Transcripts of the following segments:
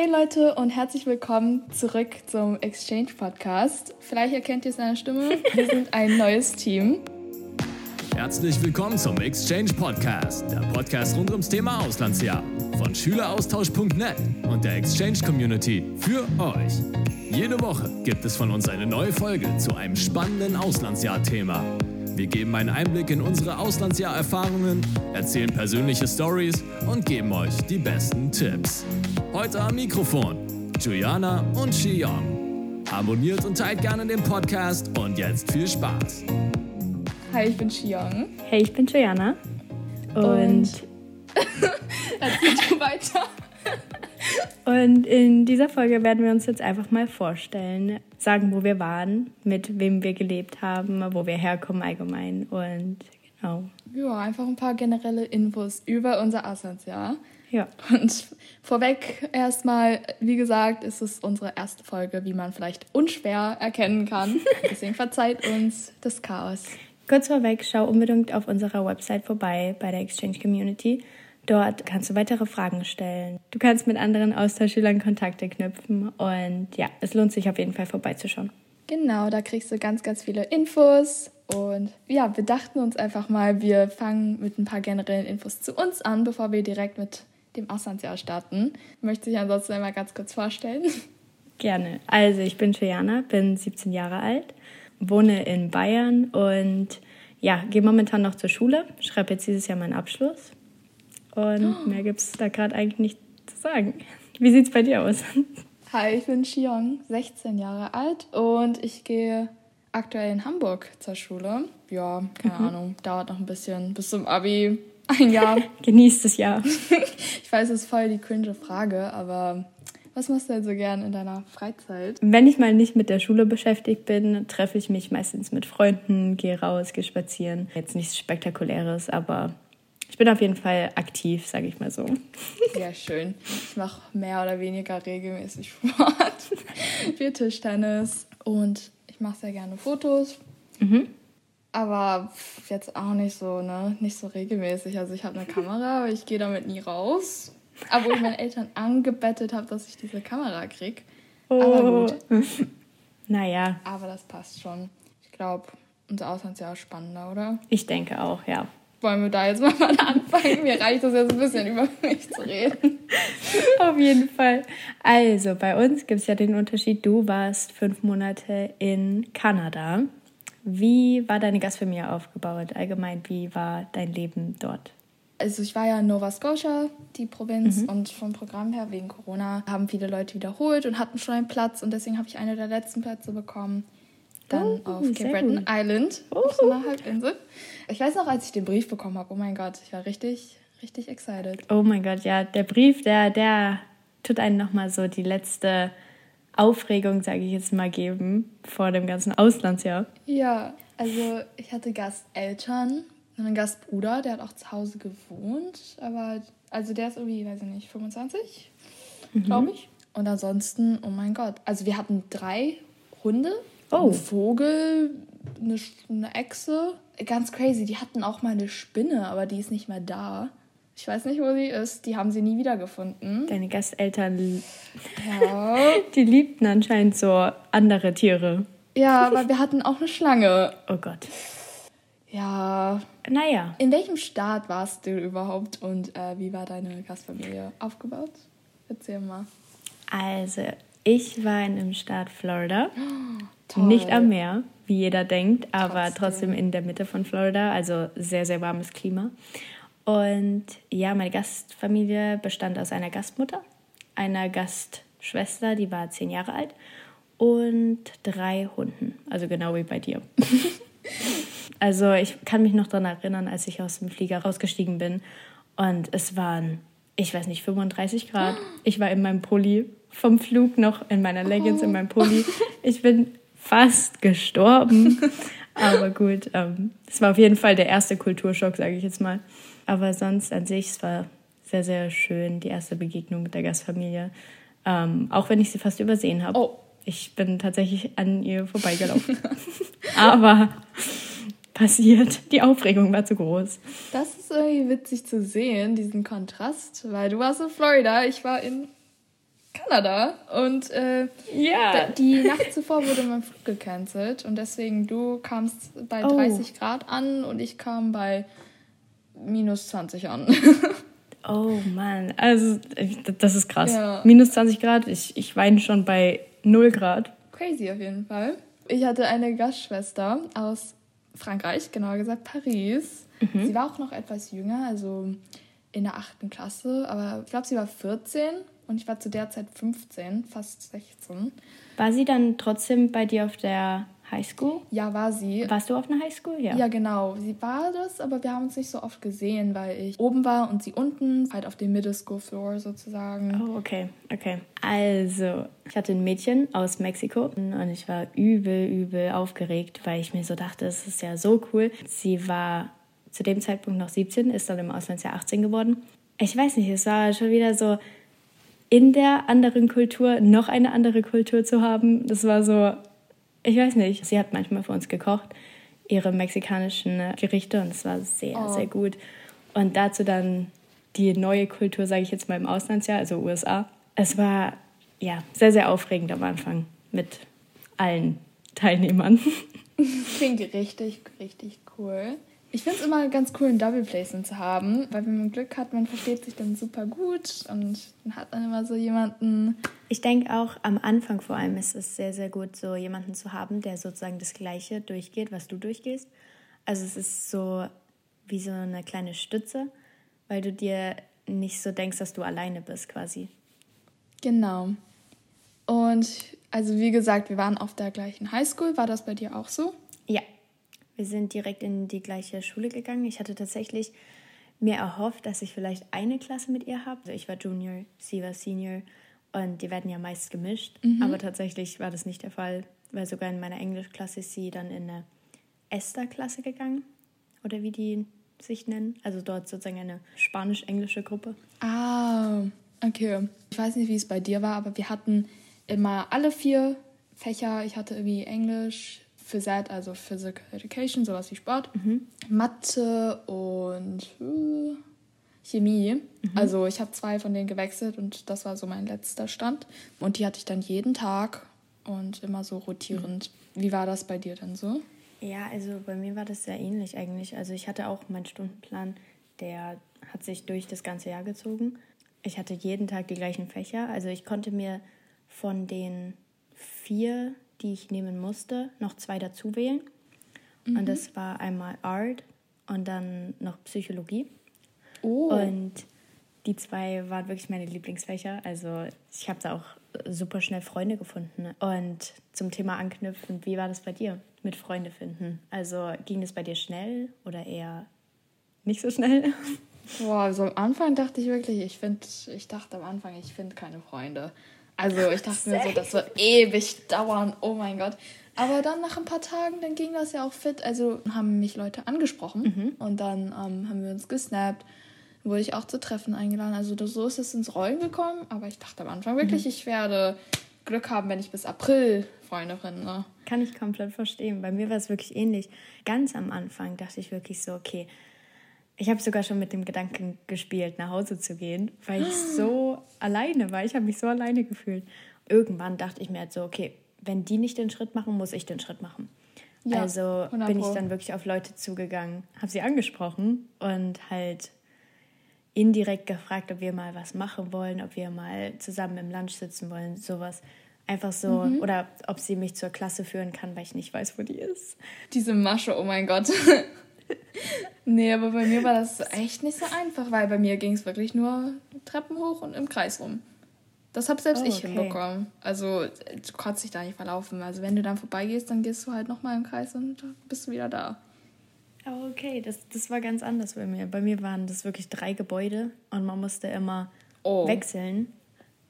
Hey Leute und herzlich willkommen zurück zum Exchange Podcast. Vielleicht erkennt ihr der Stimme, wir sind ein neues Team. Herzlich willkommen zum Exchange Podcast, der Podcast rund ums Thema Auslandsjahr von Schüleraustausch.net und der Exchange Community für euch. Jede Woche gibt es von uns eine neue Folge zu einem spannenden Auslandsjahr-Thema. Wir geben einen Einblick in unsere Auslandsjahr-Erfahrungen, erzählen persönliche Stories und geben euch die besten Tipps. Heute am Mikrofon Juliana und Shiyong. Abonniert und teilt gerne den Podcast und jetzt viel Spaß. Hi, ich bin Shiyong. Hey, ich bin Juliana. Und, Und- Erzähl du weiter. und in dieser Folge werden wir uns jetzt einfach mal vorstellen, sagen, wo wir waren, mit wem wir gelebt haben, wo wir herkommen allgemein und genau. Ja, einfach ein paar generelle Infos über unser Auslandsjahr. Ja. Und vorweg erstmal, wie gesagt, ist es unsere erste Folge, wie man vielleicht unschwer erkennen kann. Deswegen verzeiht uns das Chaos. Kurz vorweg, schau unbedingt auf unserer Website vorbei bei der Exchange Community. Dort kannst du weitere Fragen stellen. Du kannst mit anderen Austauschschülern Kontakte knüpfen und ja, es lohnt sich auf jeden Fall vorbeizuschauen. Genau, da kriegst du ganz, ganz viele Infos. Und ja, wir dachten uns einfach mal, wir fangen mit ein paar generellen Infos zu uns an, bevor wir direkt mit dem Auslandsjahr starten. Möchte ich ansonsten einmal ganz kurz vorstellen. Gerne. Also, ich bin Juliana, bin 17 Jahre alt, wohne in Bayern und ja, gehe momentan noch zur Schule, schreibe jetzt dieses Jahr meinen Abschluss. Und mehr gibt es da gerade eigentlich nicht zu sagen. Wie sieht's bei dir aus? Hi, ich bin Xiong, 16 Jahre alt und ich gehe aktuell in Hamburg zur Schule. Ja, keine Ahnung, dauert noch ein bisschen bis zum Abi. Ein Jahr. Genießt das Jahr. Ich weiß, es ist voll die cringe Frage, aber was machst du denn so gern in deiner Freizeit? Wenn ich mal nicht mit der Schule beschäftigt bin, treffe ich mich meistens mit Freunden, gehe raus, gehe spazieren. Jetzt nichts Spektakuläres, aber ich bin auf jeden Fall aktiv, sage ich mal so. Sehr schön. Ich mache mehr oder weniger regelmäßig Sport. Wir Tischtennis und ich mache sehr gerne Fotos. Aber jetzt auch nicht so, ne? Nicht so regelmäßig. Also ich habe eine Kamera, aber ich gehe damit nie raus. Obwohl ich meine Eltern angebettet habe, dass ich diese Kamera krieg. Aber gut. Naja, Aber das passt schon. Ich glaube, unser Auslandsjahr ist spannender, oder? ich denke auch, ja. Wollen wir da jetzt mal anfangen? Mir reicht es jetzt ein bisschen über mich zu reden. Auf jeden Fall. Also, bei uns gibt es ja den Unterschied, du warst fünf Monate in Kanada. Wie war deine Gastfamilie aufgebaut? Allgemein, wie war dein Leben dort? Also ich war ja in Nova Scotia, die Provinz, und vom Programm her wegen Corona haben viele Leute wiederholt und hatten schon einen Platz und deswegen habe ich eine der letzten Plätze bekommen. Dann Oh, auf Cape Breton. Island, auf so einer Halbinsel. Ich weiß noch, als ich den Brief bekommen habe, oh mein Gott, ich war richtig, richtig excited. Oh mein Gott, ja, der Brief, der, der tut einen nochmal so die letzte Aufregung, sage ich jetzt mal, geben vor dem ganzen Auslandsjahr. Ja, also ich hatte Gasteltern und einen Gastbruder, der hat auch zu Hause gewohnt, aber also der ist irgendwie, weiß ich nicht, 25, glaube ich. Und ansonsten, oh mein Gott, also wir hatten drei Hunde, Oh. einen Vogel, eine, eine Echse, ganz crazy. Die hatten auch mal eine Spinne, aber die ist nicht mehr da. Ich weiß nicht, wo sie ist. Die haben sie nie wiedergefunden. Deine Gasteltern, Ja, die liebten anscheinend so andere Tiere. ja aber wir hatten auch eine Schlange. Oh Gott. Ja, Naja, In welchem Staat warst du überhaupt und äh, wie war deine Gastfamilie aufgebaut? Erzähl mal. also ich war in dem Staat Florida. Toll. Nicht am Meer, wie jeder denkt, aber Trotzdem. trotzdem in der Mitte von Florida, also sehr, sehr warmes Klima. Und ja, meine Gastfamilie bestand aus einer Gastmutter, einer Gastschwester, die war zehn Jahre alt, und drei Hunden, also genau wie bei dir. also ich kann mich noch daran erinnern, als ich aus dem Flieger rausgestiegen bin und es waren, ich weiß nicht, 35 Grad. Ich war in meinem Pulli vom Flug noch in meiner Leggings, in meinem Pulli. Ich bin fast gestorben. Aber gut, ähm, es war auf jeden Fall der erste Kulturschock, sage ich jetzt mal. Aber sonst an sich, es war sehr, sehr schön, die erste Begegnung mit der Gastfamilie. Ähm, auch wenn ich sie fast übersehen habe. Oh. Ich bin tatsächlich an ihr vorbeigelaufen. Aber passiert, die Aufregung war zu groß. Das ist irgendwie witzig zu sehen, diesen Kontrast, weil du warst in Florida, ich war in Kanada. Und äh, Ja. die Nacht zuvor wurde mein Flug gecancelt. Und deswegen, du kamst bei Oh. 30 Grad an und ich kam bei minus 20 an. Oh Mann, also das ist krass. Ja. Minus 20 Grad, ich, ich weine schon bei 0 Grad. Crazy auf jeden Fall. Ich hatte eine Gastschwester aus Frankreich, genauer gesagt Paris. Sie war auch noch etwas jünger, also in der achten Klasse, aber ich glaube, sie war 14 und ich war zu der Zeit 15, fast 16. War sie dann trotzdem bei dir auf der Highschool? Ja, war sie. Warst du auf einer Highschool? Ja. Ja, genau. Sie war das, aber wir haben uns nicht so oft gesehen, weil ich oben war und sie unten, halt auf dem Middle School Floor sozusagen. Oh, okay, okay. Also, ich hatte ein Mädchen aus Mexiko und ich war übel, übel aufgeregt, weil ich mir so dachte, es ist ja so cool. Sie war zu dem Zeitpunkt noch 17, ist dann im Auslandsjahr 18 geworden. Ich weiß nicht, es war schon wieder so in der anderen Kultur noch eine andere Kultur zu haben. Das war so, ich weiß nicht. Sie hat manchmal für uns gekocht, ihre mexikanischen äh, Gerichte und es war sehr, Oh. sehr gut. Und dazu dann die neue Kultur, sage ich jetzt mal im Auslandsjahr, also USA. Es war ja sehr, sehr aufregend am Anfang mit allen Teilnehmern. Klingt richtig, richtig cool. Ich finde es immer ganz cool, ein Double Placement zu haben, weil wenn man Glück hat, man versteht sich dann super gut und dann hat man immer so jemanden. Ich denke auch am Anfang vor allem ist es sehr, sehr gut, so jemanden zu haben, der sozusagen das Gleiche durchgeht, was du durchgehst. Also es ist so wie so eine kleine Stütze, weil du dir nicht so denkst, dass du alleine bist quasi. Genau. Und also wie gesagt, wir waren auf der gleichen Highschool. War das bei dir auch so? Wir sind direkt in die gleiche Schule gegangen. Ich hatte tatsächlich mir erhofft, dass ich vielleicht eine Klasse mit ihr habe. Also ich war Junior, sie war Senior und die werden ja meist gemischt. Aber tatsächlich war das nicht der Fall, weil sogar in meiner Englischklasse ist sie dann in eine Esther-Klasse gegangen oder wie die sich nennen. Also dort sozusagen eine spanisch-englische Gruppe. Ah, okay. Ich weiß nicht, wie es bei dir war, aber wir hatten immer alle vier Fächer. Ich hatte irgendwie Englisch, Physik, also Physical Education, sowas wie Sport, Mathe und äh, Chemie. Also ich habe zwei von denen gewechselt und das war so mein letzter Stand. Und die hatte ich dann jeden Tag und immer so rotierend. Wie war das bei dir denn so? Ja, also bei mir war das sehr ähnlich eigentlich. Also ich hatte auch meinen Stundenplan, der hat sich durch das ganze Jahr gezogen. Ich hatte jeden Tag die gleichen Fächer. Also ich konnte mir von den vier, die ich nehmen musste, noch zwei dazu wählen. Und das war einmal Art und dann noch Psychologie. Oh. Und die zwei waren wirklich meine Lieblingsfächer. Also ich habe da auch super schnell Freunde gefunden. Und zum Thema anknüpfen, wie war das bei dir mit Freunde finden? Also ging das bei dir schnell oder eher nicht so schnell? Boah, also am Anfang dachte ich wirklich, ich finde, ich dachte am Anfang, ich finde keine Freunde. Also ich dachte mir so, das wird ewig dauern, oh mein Gott. Aber dann nach ein paar Tagen, dann ging das ja auch fit. Also haben mich Leute angesprochen und dann ähm, haben wir uns gesnappt, wurde ich auch zu Treffen eingeladen. Also so ist es ins Rollen gekommen. Aber ich dachte am Anfang wirklich, ich werde Glück haben, wenn ich bis April Freunde finde. Kann ich komplett verstehen. Bei mir war es wirklich ähnlich. Ganz am Anfang dachte ich wirklich so, okay, ich habe sogar schon mit dem Gedanken gespielt, nach Hause zu gehen, weil ich so alleine war. Ich habe mich so alleine gefühlt. Irgendwann dachte ich mir halt so, okay, wenn die nicht den Schritt machen, muss ich den Schritt machen. Ja, also 100 bin ich dann wirklich auf Leute zugegangen, habe sie angesprochen und halt indirekt gefragt, ob wir mal was machen wollen, ob wir mal zusammen im Lunch sitzen wollen, sowas. Einfach so, Mhm. oder ob sie mich zur Klasse führen kann, weil ich nicht weiß, wo die ist. Diese Masche, oh mein Gott. Nee, aber bei mir war das echt nicht so einfach, weil bei mir ging es wirklich nur Treppen hoch und im Kreis rum. Das habe selbst Oh, ich okay. hinbekommen. Also du konntest dich da nicht verlaufen. Also wenn du dann vorbeigehst, dann gehst du halt nochmal im Kreis und bist du wieder da. Oh, okay, das, das war ganz anders bei mir. Bei mir waren das wirklich drei Gebäude und man musste immer Oh. wechseln.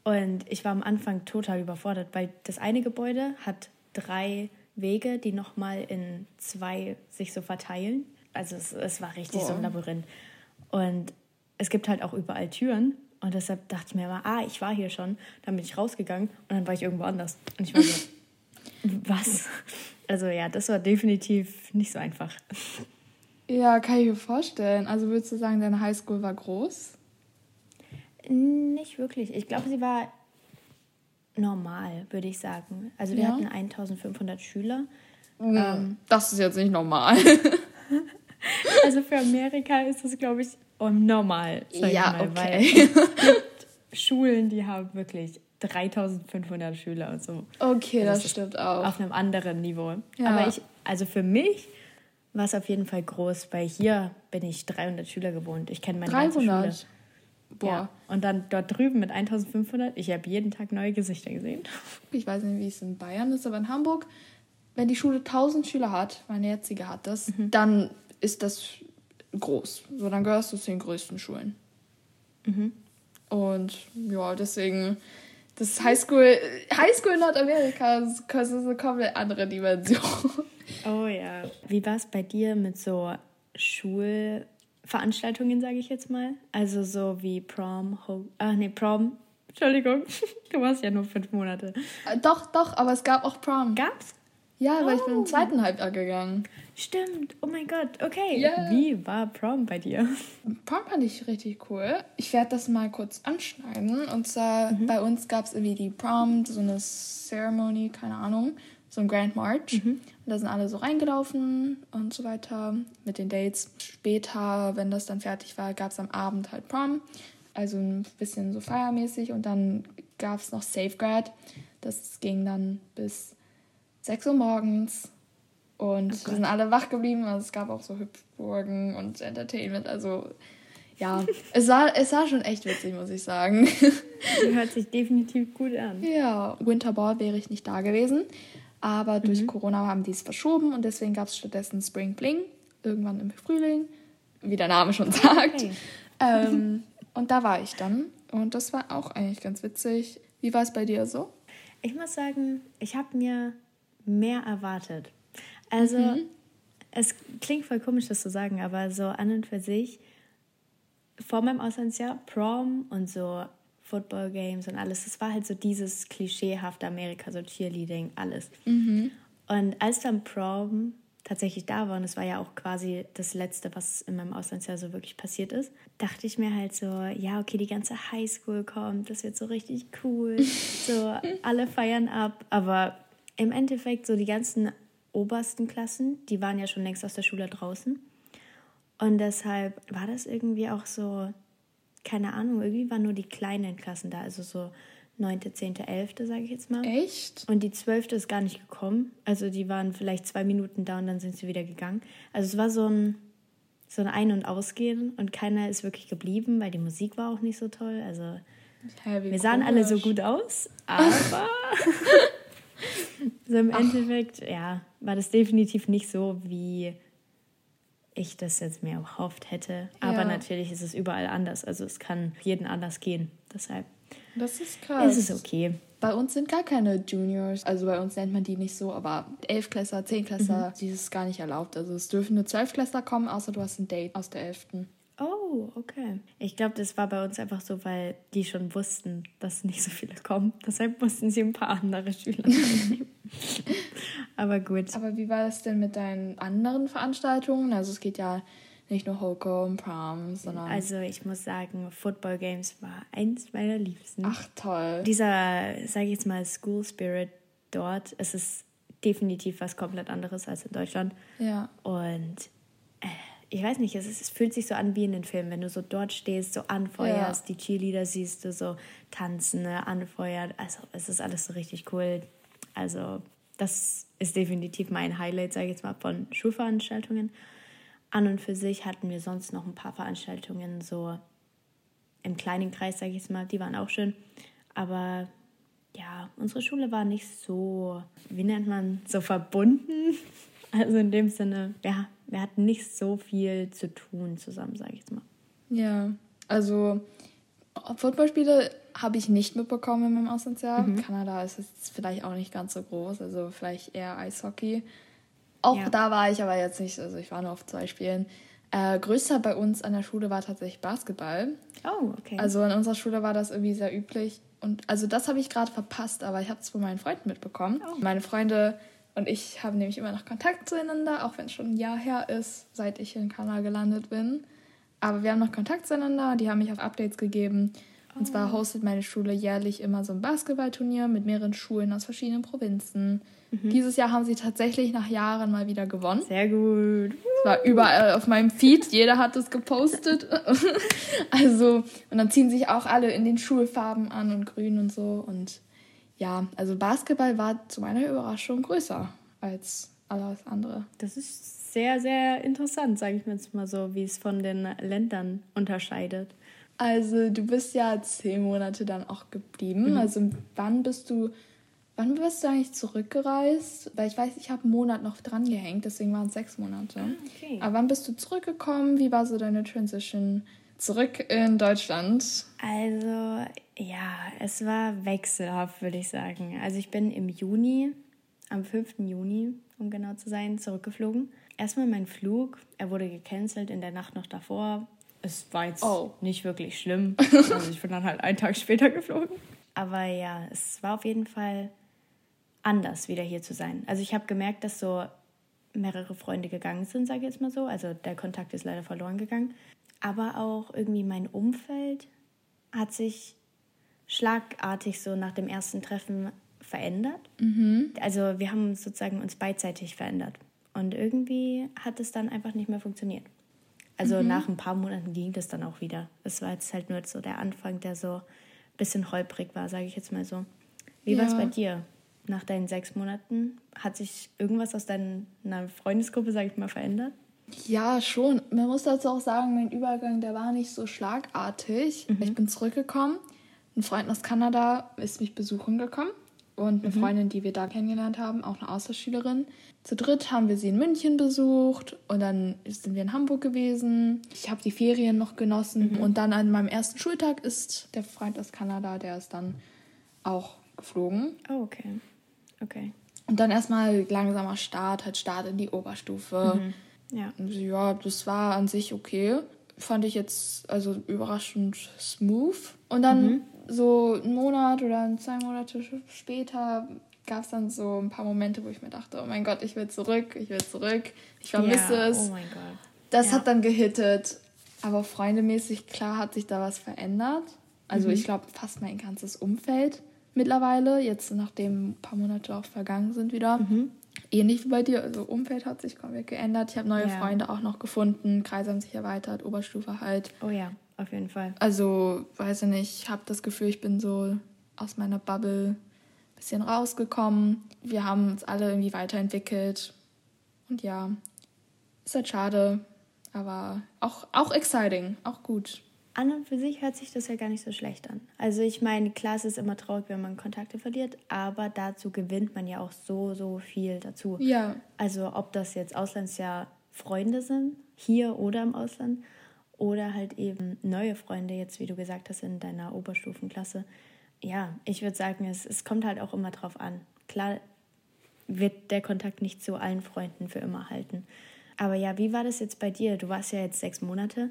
Und ich war am Anfang total überfordert, weil das eine Gebäude hat drei Wege, die nochmal in zwei sich so verteilen. Also es, es war richtig so ein. Labyrinth. Und es gibt halt auch überall Türen. Und deshalb dachte ich mir immer, ah, ich war hier schon. Dann bin ich rausgegangen und dann war ich irgendwo anders. Und ich war so, was? Also ja, das war definitiv nicht so einfach. Ja, kann ich mir vorstellen. Also würdest du sagen, deine Highschool war groß? Nicht wirklich. Ich glaube, sie war normal, würde ich sagen. Also wir Ja. hatten 1500 Schüler. Ähm, das ist jetzt nicht normal. Also für Amerika ist das, glaube ich, normal. Sag Ja, ich mal, okay. Weil es gibt Schulen, die haben wirklich 3500 Schüler und so. Okay, das, ist stimmt auch. Auf einem anderen Niveau. Ja. Aber ich, also für mich war es auf jeden Fall groß, weil hier bin ich 300 Schüler gewohnt. Ich kenne meine ganze 300. Schule. Boah, Ja. Und dann dort drüben mit 1500, ich habe jeden Tag neue Gesichter gesehen. ich weiß nicht, wie es in Bayern ist, aber in Hamburg, wenn die Schule 1000 Schüler hat, meine jetzige hat das, Mhm. dann ist das groß. So, dann gehörst du zu den größten Schulen. Mhm. Und ja, deswegen, das Highschool, Highschool in Nordamerika ist das ist eine komplett andere Dimension. Oh ja. Wie war es bei dir mit so Schulveranstaltungen, sage ich jetzt mal? Also so wie Prom, Ho ah nee, Prom, Entschuldigung, du warst ja nur fünf Monate. Äh, doch, doch, aber es gab auch Prom. Gab's? Ja, weil ich bin Oh. im zweiten Halbjahr gegangen. Stimmt, oh mein Gott, okay. Ja. Wie war Prom bei dir? Prom fand ich richtig cool. Ich werde das mal kurz anschneiden. Und zwar bei uns gab es irgendwie die Prom, so eine Ceremony, keine Ahnung, so ein Grand March. Und da sind alle so reingelaufen und so weiter mit den Dates. Später, wenn das dann fertig war, gab es am Abend halt Prom. Also ein bisschen so feiermäßig. Und dann gab es noch Safeguard. Das ging dann bis 6 Uhr morgens. Und wir sind alle wach geblieben. Also es gab auch so Hüpfburgen und Entertainment. Also ja, es war, es war schon echt witzig, muss ich sagen. Hört sich definitiv gut an. ja, Winterball wäre ich nicht da gewesen. Aber durch Corona haben die es verschoben und deswegen gab es stattdessen Spring Bling. Irgendwann im Frühling, wie der Name schon sagt. Okay. Ähm, und da war ich dann. Und das war auch eigentlich ganz witzig. Wie war es bei dir so? Ich muss sagen, ich habe mir mehr erwartet. Also, es klingt voll komisch, das zu sagen, aber so an und für sich, vor meinem Auslandsjahr, Prom und so Football Games und alles, das war halt so dieses klischeehafte Amerika, so Cheerleading, alles. Und als dann Prom tatsächlich da war, und es war ja auch quasi das Letzte, was in meinem Auslandsjahr so wirklich passiert ist, dachte ich mir halt so, ja, okay, die ganze Highschool kommt, das wird so richtig cool, so alle feiern ab, aber im Endeffekt so die ganzen obersten Klassen, die waren ja schon längst aus der Schule draußen und deshalb war das irgendwie auch so, keine Ahnung, irgendwie waren nur die kleinen Klassen da, also so 9., 10., 11., sage ich jetzt mal. Echt? Und die zwölfte ist gar nicht gekommen. Also die waren vielleicht zwei Minuten da und dann sind sie wieder gegangen. Also es war so ein, so ein Ein- und Ausgehen und keiner ist wirklich geblieben, weil die Musik war auch nicht so toll. Also wie wir sahen alle so komisch. gut aus, aber so im Endeffekt, ja, war das definitiv nicht so, wie ich das jetzt mir erhofft hätte. Aber Ja. natürlich ist es überall anders. Also es kann jeden anders gehen. Deshalb Das ist krass. ist es okay. Bei uns sind gar keine Juniors. Also bei uns nennt man die nicht so, aber Elfklässler, Zehnklässler, die ist gar nicht erlaubt. Also es dürfen nur Zwölfklässler kommen, außer du hast ein Date aus der Elften. Oh, okay. Ich glaube, das war bei uns einfach so, weil die schon wussten, dass nicht so viele kommen. Deshalb mussten sie ein paar andere Schüler nehmen. Aber gut. Aber wie war das denn mit deinen anderen Veranstaltungen? Also es geht ja nicht nur Hoko und Prom, sondern... Also ich muss sagen, Football Games war eins meiner Liebsten. Ach, toll. Dieser, sage ich jetzt mal, School Spirit dort, es ist definitiv was komplett anderes als in Deutschland. Ja. Und ich weiß nicht, es, ist, es fühlt sich so an wie in den Filmen, wenn du so dort stehst, so anfeuerst, die Cheerleader siehst du so tanzen, ne, anfeuert. Also es ist alles so richtig cool. Also das ist definitiv mein Highlight, sage ich jetzt mal, von Schulveranstaltungen. An und für sich hatten wir sonst noch ein paar Veranstaltungen so im kleinen Kreis, sage ich jetzt mal. Die waren auch schön. Aber ja, unsere Schule war nicht so, wie nennt man, so verbunden. Also in dem Sinne, ja, wir hatten nicht so viel zu tun zusammen, sage ich jetzt mal. Ja, also Footballspiele habe ich nicht mitbekommen in meinem Auslandsjahr. Mhm. Kanada ist jetzt vielleicht auch nicht ganz so groß, also vielleicht eher Eishockey. Auch Ja. da war ich aber jetzt nicht, also ich war nur auf zwei Spielen. Äh, größter bei uns an der Schule war tatsächlich Basketball. Oh, okay. Also in unserer Schule war das irgendwie sehr üblich. Und also das habe ich gerade verpasst, aber ich habe es von meinen Freunden mitbekommen. Oh. Meine Freunde und ich haben nämlich immer noch Kontakt zueinander, auch wenn es schon ein Jahr her ist, seit ich in Kanada gelandet bin. Aber wir haben noch Kontakt zueinander, die haben mich auch Updates gegeben. Und zwar oh. hostet meine Schule jährlich immer so ein Basketballturnier mit mehreren Schulen aus verschiedenen Provinzen. Mhm. Dieses Jahr haben sie tatsächlich nach Jahren mal wieder gewonnen. Sehr gut. Es war überall auf meinem Feed, jeder hat es gepostet. also, und dann ziehen sich auch alle in den Schulfarben an und grün und so. Und ja, also Basketball war zu meiner Überraschung größer als alles andere. Das ist sehr, sehr interessant, sage ich mir jetzt mal so, wie es von den Ländern unterscheidet. Also du bist ja zehn Monate dann auch geblieben. Mhm. Also wann bist du, wann bist du eigentlich zurückgereist? Weil ich weiß, ich habe einen Monat noch dran gehängt, deswegen waren es sechs Monate. Ah, okay. Aber wann bist du zurückgekommen? Wie war so deine Transition zurück in Deutschland? Also ja, es war wechselhaft, würde ich sagen. Also ich bin im Juni, am 5. Juni, um genau zu sein, zurückgeflogen. Erstmal mein Flug, er wurde gecancelt in der Nacht noch davor, es war jetzt oh. nicht wirklich schlimm. Also ich bin dann halt einen Tag später geflogen. Aber ja, es war auf jeden Fall anders, wieder hier zu sein. Also ich habe gemerkt, dass so mehrere Freunde gegangen sind, sage ich jetzt mal so. Also der Kontakt ist leider verloren gegangen. Aber auch irgendwie mein Umfeld hat sich schlagartig so nach dem ersten Treffen verändert. Mhm. Also wir haben sozusagen uns beidseitig verändert. Und irgendwie hat es dann einfach nicht mehr funktioniert. Also mhm. nach ein paar Monaten ging das dann auch wieder. Es war jetzt halt nur so der Anfang, der so ein bisschen holprig war, sage ich jetzt mal so. Wie ja. war es bei dir? Nach deinen sechs Monaten hat sich irgendwas aus deiner Freundesgruppe, sage ich mal, verändert? Ja, schon. Man muss dazu auch sagen, mein Übergang, der war nicht so schlagartig. Mhm. Ich bin zurückgekommen. Ein Freund aus Kanada ist mich besuchen gekommen und eine mhm. Freundin, die wir da kennengelernt haben, auch eine Austauschschülerin. Zu dritt haben wir sie in München besucht und dann sind wir in Hamburg gewesen. Ich habe die Ferien noch genossen mhm. und dann an meinem ersten Schultag ist der Freund aus Kanada, der ist dann auch geflogen. Oh, okay. Okay. Und dann erstmal langsamer Start, halt Start in die Oberstufe. Mhm. Ja. ja, das war an sich okay. Fand ich jetzt also überraschend smooth. Und dann mhm so einen Monat oder zwei Monate später gab es dann so ein paar Momente, wo ich mir dachte, oh mein Gott, ich will zurück, ich will zurück, ich vermisse ja, es. Oh mein Gott. Das ja. hat dann gehittet. Aber freundemäßig, klar, hat sich da was verändert. Also mhm. ich glaube, fast mein ganzes Umfeld mittlerweile, jetzt nachdem ein paar Monate auch vergangen sind wieder. Mhm. Ähnlich wie bei dir, also Umfeld hat sich komplett geändert. Ich habe neue ja. Freunde auch noch gefunden, Kreise haben sich erweitert, Oberstufe halt. Oh ja auf jeden Fall. Also, weiß ich nicht, ich habe das Gefühl, ich bin so aus meiner Bubble ein bisschen rausgekommen. Wir haben uns alle irgendwie weiterentwickelt. Und ja, ist halt schade, aber auch, auch exciting, auch gut. An und für sich hört sich das ja gar nicht so schlecht an. Also ich meine, klar, es ist immer traurig, wenn man Kontakte verliert, aber dazu gewinnt man ja auch so, so viel dazu. Ja. Also ob das jetzt Auslandsjahr Freunde sind, hier oder im Ausland, oder halt eben neue Freunde, jetzt wie du gesagt hast, in deiner Oberstufenklasse. Ja, ich würde sagen, es, es kommt halt auch immer drauf an. Klar wird der Kontakt nicht zu allen Freunden für immer halten. Aber ja, wie war das jetzt bei dir? Du warst ja jetzt sechs Monate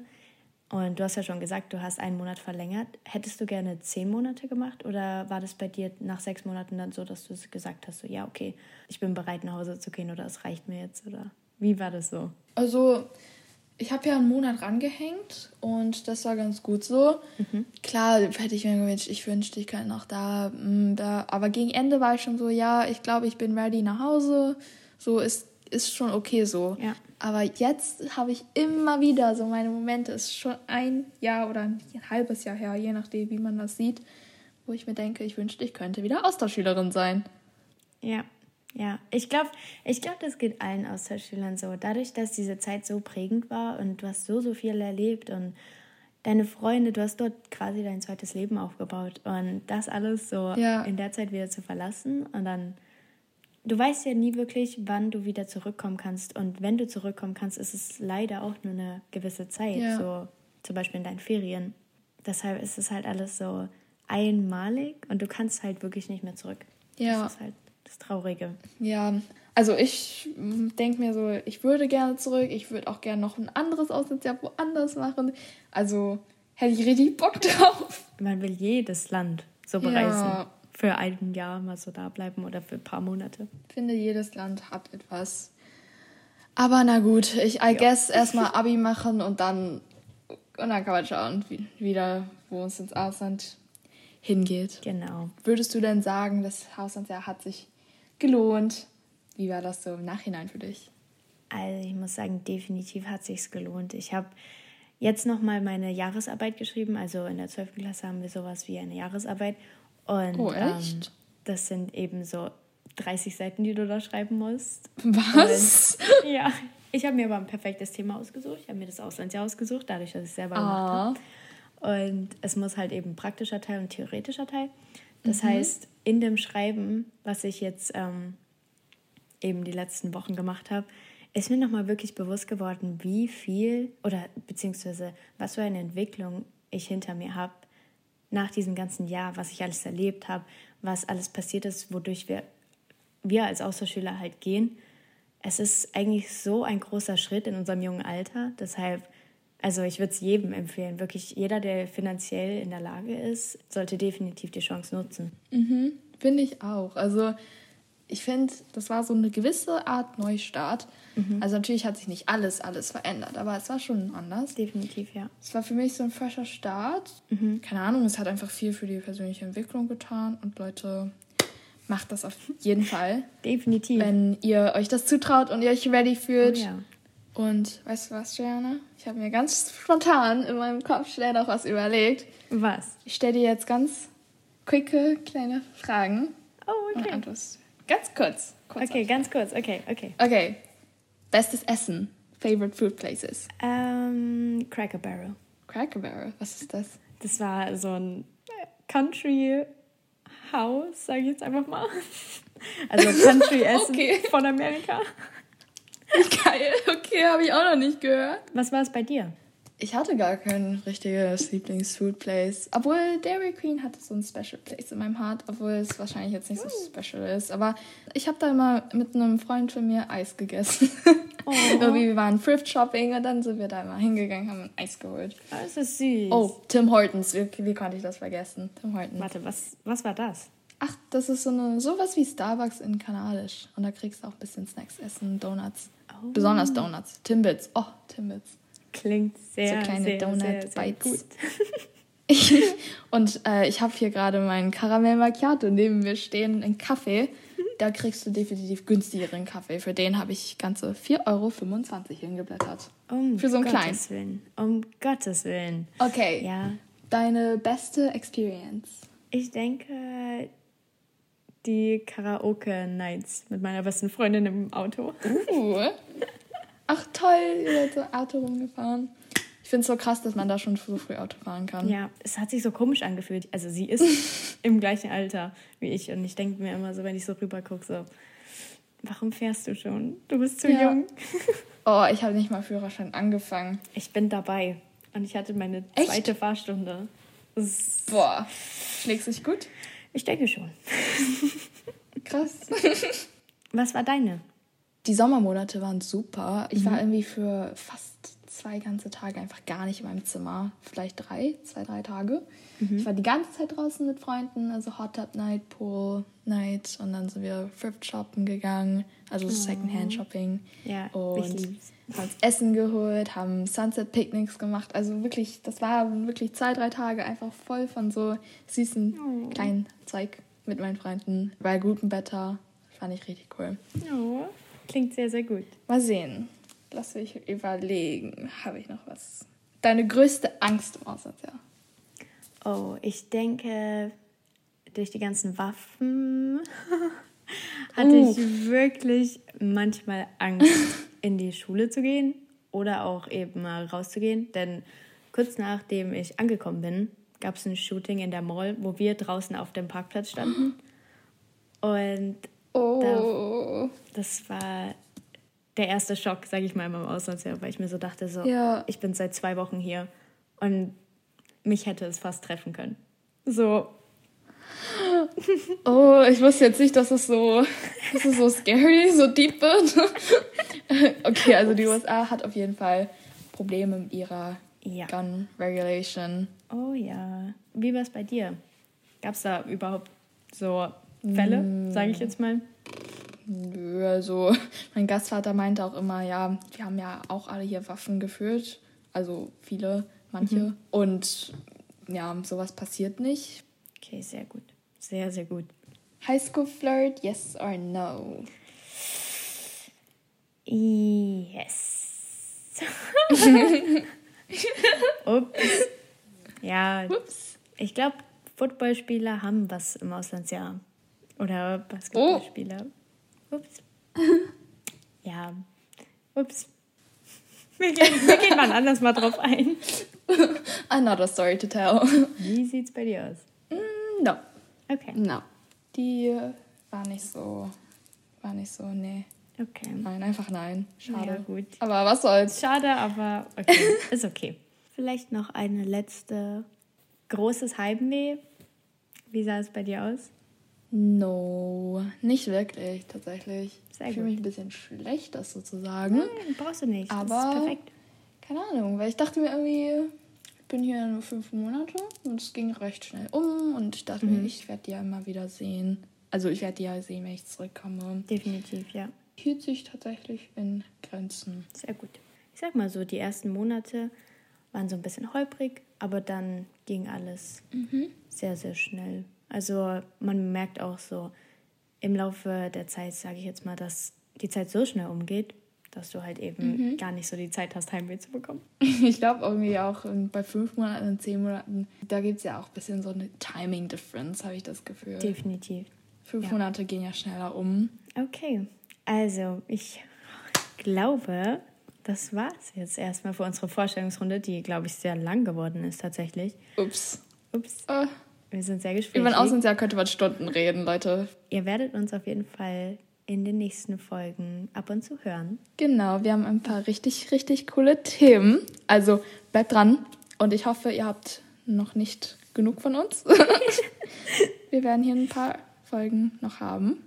und du hast ja schon gesagt, du hast einen Monat verlängert. Hättest du gerne zehn Monate gemacht oder war das bei dir nach sechs Monaten dann so, dass du gesagt hast, so ja, okay, ich bin bereit nach Hause zu gehen oder es reicht mir jetzt oder wie war das so? Also ich habe ja einen Monat rangehängt und das war ganz gut so. Mhm. Klar, hätte ich mir gewünscht, ich wünschte, ich könnte noch da, mm, da. Aber gegen Ende war ich schon so, ja, ich glaube, ich bin ready nach Hause. So ist, ist schon okay so. Ja. Aber jetzt habe ich immer wieder so meine Momente, es ist schon ein Jahr oder ein halbes Jahr her, je nachdem, wie man das sieht, wo ich mir denke, ich wünschte, ich könnte wieder Austauschschülerin sein. Ja, ja, ich glaube, ich glaub, das geht allen Austauschschülern so. Dadurch, dass diese Zeit so prägend war und du hast so, so viel erlebt und deine Freunde, du hast dort quasi dein zweites Leben aufgebaut. Und das alles so ja. in der Zeit wieder zu verlassen und dann, du weißt ja nie wirklich, wann du wieder zurückkommen kannst. Und wenn du zurückkommen kannst, ist es leider auch nur eine gewisse Zeit, ja. so zum Beispiel in deinen Ferien. Deshalb ist es halt alles so einmalig und du kannst halt wirklich nicht mehr zurück. Ja. Das ist halt das Traurige. Ja, also ich denke mir so, ich würde gerne zurück. Ich würde auch gerne noch ein anderes Auslandsjahr woanders machen. Also hätte ich richtig Bock drauf. Man will jedes Land so bereisen. Ja. Für ein Jahr mal so da bleiben oder für ein paar Monate. Ich finde, jedes Land hat etwas. Aber na gut, ich I ja. guess erstmal Abi machen und dann und dann kann man schauen, wie, wieder wo es ins Ausland hingeht. Genau. Würdest du denn sagen, das Auslandsjahr hat sich gelohnt? Wie war das so im Nachhinein für dich? Also ich muss sagen, definitiv hat sich's gelohnt. Ich habe jetzt noch mal meine Jahresarbeit geschrieben. Also in der 12. Klasse haben wir sowas wie eine Jahresarbeit. Und oh, ähm, das sind eben so 30 Seiten, die du da schreiben musst. Was? Und, ja. Ich habe mir aber ein perfektes Thema ausgesucht. Ich habe mir das Auslandsjahr ausgesucht, dadurch, dass ich es selber ah. gemacht habe. Und es muss halt eben praktischer Teil und theoretischer Teil. Das mhm. heißt, in dem Schreiben, was ich jetzt ähm, eben die letzten Wochen gemacht habe, ist mir nochmal wirklich bewusst geworden, wie viel oder beziehungsweise was für eine Entwicklung ich hinter mir habe nach diesem ganzen Jahr, was ich alles erlebt habe, was alles passiert ist, wodurch wir, wir als Austauschschüler halt gehen. Es ist eigentlich so ein großer Schritt in unserem jungen Alter. Deshalb, also ich würde es jedem empfehlen, wirklich jeder, der finanziell in der Lage ist, sollte definitiv die Chance nutzen. Mhm, finde ich auch. Also ich finde, das war so eine gewisse Art Neustart. Mhm. Also natürlich hat sich nicht alles, alles verändert, aber es war schon anders. Definitiv, ja. Es war für mich so ein frischer Start. Mhm. Keine Ahnung, es hat einfach viel für die persönliche Entwicklung getan und Leute, macht das auf jeden Fall. Definitiv. Wenn ihr euch das zutraut und ihr euch ready fühlt. Oh, ja. Und weißt du was, Jana? Ich habe mir ganz spontan in meinem Kopf schnell noch was überlegt. Was? Ich stelle dir jetzt ganz quicke kleine Fragen. Oh, okay. Und Ganz kurz. kurz okay, ganz kurz. Okay, okay. Okay. Bestes Essen. Favorite food places. Ähm, Cracker Barrel. Cracker Barrel, was ist das? Das war so ein Country House, sage ich jetzt einfach mal. Also Country Essen okay. von Amerika. Geil, okay, habe ich auch noch nicht gehört. Was war es bei dir? Ich hatte gar kein richtiges Lieblings-Food-Place. Obwohl Dairy Queen hatte so ein Special Place in meinem Heart, obwohl es wahrscheinlich jetzt nicht so special ist. Aber ich habe da immer mit einem Freund von mir Eis gegessen. Oh. Irgendwie wir waren Thrift-Shopping und dann sind wir da immer hingegangen, haben ein Eis geholt. Das ist süß. Oh, Tim Hortons. Wie, wie konnte ich das vergessen? Tim Hortons. Warte, was, was war das? Ach, das ist so eine sowas wie Starbucks in Kanadisch. Und da kriegst du auch ein bisschen Snacks essen, Donuts. Oh. Besonders Donuts. Timbits. Oh, Timbits. Klingt sehr, so kleine sehr, Donut sehr, sehr Bites. und äh, ich habe hier gerade meinen Karamell Macchiato neben mir stehen, einen Kaffee. Da kriegst du definitiv günstigeren Kaffee. Für den habe ich ganze 4,25 Euro hingeblättert. Um Für so einen Gottes kleinen. Willen. Um Gottes Willen. Okay. Ja. Deine beste Experience? Ich denke, die Karaoke-Nights mit meiner besten Freundin im Auto. Uh. ach toll, ihr seid so Auto rumgefahren. Ich finde es so krass, dass man da schon so früh Auto fahren kann. Ja, es hat sich so komisch angefühlt. Also sie ist im gleichen Alter wie ich und ich denke mir immer so, wenn ich so rüber gucke, so, warum fährst du schon? Du bist zu ja. jung. oh, ich habe nicht mal Führerschein angefangen. Ich bin dabei und ich hatte meine Echt? zweite Fahrstunde. Boah, schlägst du dich gut? Ich denke schon. Krass. Was war deine? Die Sommermonate waren super. Ich mhm. war irgendwie für fast zwei ganze Tage einfach gar nicht in meinem Zimmer. Vielleicht drei, zwei, drei Tage. Mhm. Ich war die ganze Zeit draußen mit Freunden, also Hot Tub Night, Pool Night und dann sind wir Thrift Shoppen gegangen, also oh. Secondhand Shopping. Ja, und haben uns Essen geholt, haben Sunset Picnics gemacht. Also wirklich, das war wirklich zwei, drei Tage einfach voll von so süßen oh. kleinen Zeug mit meinen Freunden. Bei gutem Wetter. Fand ich richtig cool. Oh. Klingt sehr, sehr gut. Mal sehen. Lass mich überlegen. Habe ich noch was? Deine größte Angst im Auslandsjahr? Oh, ich denke, durch die ganzen Waffen hatte uh. ich wirklich manchmal Angst, in die Schule zu gehen oder auch eben mal rauszugehen. Denn kurz nachdem ich angekommen bin, gab es ein Shooting in der Mall, wo wir draußen auf dem Parkplatz standen. Und Oh. Da, das war der erste Schock, sage ich mal, in meinem Auslandsjahr, weil ich mir so dachte, so, ja. ich bin seit zwei Wochen hier und mich hätte es fast treffen können. So. Oh, ich wusste jetzt nicht, dass es so, dass es so scary, so deep wird. okay, also die USA hat auf jeden Fall Probleme mit ihrer ja. Gun Regulation. Oh ja. Wie war es bei dir? Gab es da überhaupt so Fälle, mm. sage ich jetzt mal? Nö, also mein Gastvater meinte auch immer, ja, wir haben ja auch alle hier Waffen geführt, also viele, manche. Mhm. Und ja, sowas passiert nicht. Okay, sehr gut. Sehr, sehr gut. Highschool Flirt, yes or no? Yes. Ups. Ja. Ups. Ich glaube, Footballspieler haben was im Auslandsjahr. Oder Basketballspieler. Oh. Ups. Ja. Ups. Wir gehen, wir gehen mal anders mal drauf ein. Another story to tell. Wie sieht's bei dir aus? Mm, no. Okay. No. Die war nicht so, war nicht so, nee. Okay. Nein, einfach nein. Schade. Ja, gut. Aber was soll's. Schade, aber okay. Ist okay. Vielleicht noch eine letzte großes Heimweh. Wie sah es bei dir aus? No, nicht wirklich, tatsächlich. Sehr ich fühle mich ein bisschen schlecht, das sozusagen. Nein, brauchst du nicht. Aber, das ist perfekt. Keine Ahnung, weil ich dachte mir irgendwie, ich bin hier nur fünf Monate und es ging recht schnell um und ich dachte Mhm. mir, ich werde die ja immer wieder sehen. Also ich werde die ja sehen, wenn ich zurückkomme. Definitiv, ja. Hielt sich tatsächlich in Grenzen. Sehr gut. Ich sag mal so, die ersten Monate waren so ein bisschen holprig, aber dann ging alles sehr, sehr schnell. Also man merkt auch so im Laufe der Zeit, sage ich jetzt mal, dass die Zeit so schnell umgeht, dass du halt eben gar nicht so die Zeit hast, Heimweh zu bekommen. Ich glaube irgendwie auch bei fünf Monaten und zehn Monaten, da gibt es ja auch ein bisschen so eine Timing Difference, habe ich das Gefühl. Definitiv. Fünf Ja. Monate gehen ja schneller um. Okay, also ich glaube, das war's jetzt erstmal für unsere Vorstellungsrunde, die, glaube ich, sehr lang geworden ist tatsächlich. Ups. Ups, Äh, wir sind sehr gesprächig. über ein Auslandsjahr könnte man Stunden reden, Leute. Ihr werdet uns auf jeden Fall in den nächsten Folgen ab und zu hören. Genau, wir haben ein paar richtig, richtig coole Themen. Also bleibt dran und ich hoffe, ihr habt noch nicht genug von uns. wir werden hier ein paar Folgen noch haben.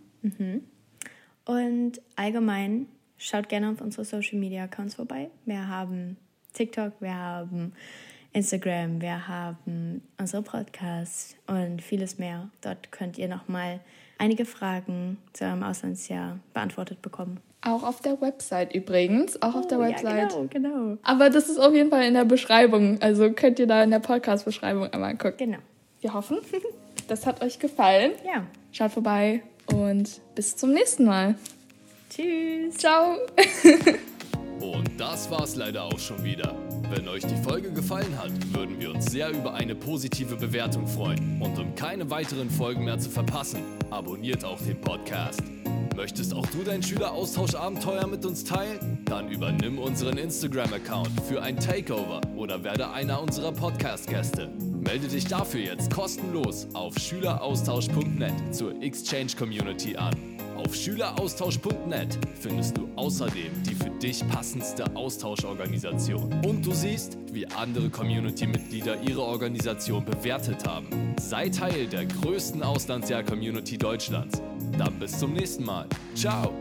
Und allgemein schaut gerne auf unsere Social Media Accounts vorbei. Wir haben TikTok, wir haben Instagram, wir haben unsere Podcasts und vieles mehr. Dort könnt ihr nochmal einige Fragen zu eurem Auslandsjahr beantwortet bekommen. Auch auf der Website übrigens. Auch auf der Oh, Website. Ja, genau, genau. Aber das ist auf jeden Fall in der Beschreibung. Also könnt ihr da in der Podcast-Beschreibung einmal gucken. Genau. Wir hoffen, das hat euch gefallen. Ja. Schaut vorbei und bis zum nächsten Mal. Tschüss. Ciao. Und das war's leider auch schon wieder. Wenn euch die Folge gefallen hat, würden wir uns sehr über eine positive Bewertung freuen. Und um keine weiteren Folgen mehr zu verpassen, abonniert auch den Podcast. Möchtest auch du dein Schüleraustauschabenteuer mit uns teilen? Dann übernimm unseren Instagram-Account für ein Takeover oder werde einer unserer Podcast-Gäste. Melde dich dafür jetzt kostenlos auf schüleraustausch.net zur Exchange Community an. Auf schüleraustausch.net findest du außerdem die für dich passendste Austauschorganisation. Und du siehst, wie andere Community-Mitglieder ihre Organisation bewertet haben. Sei Teil der größten Auslandsjahr-Community Deutschlands. Dann bis zum nächsten Mal. Ciao!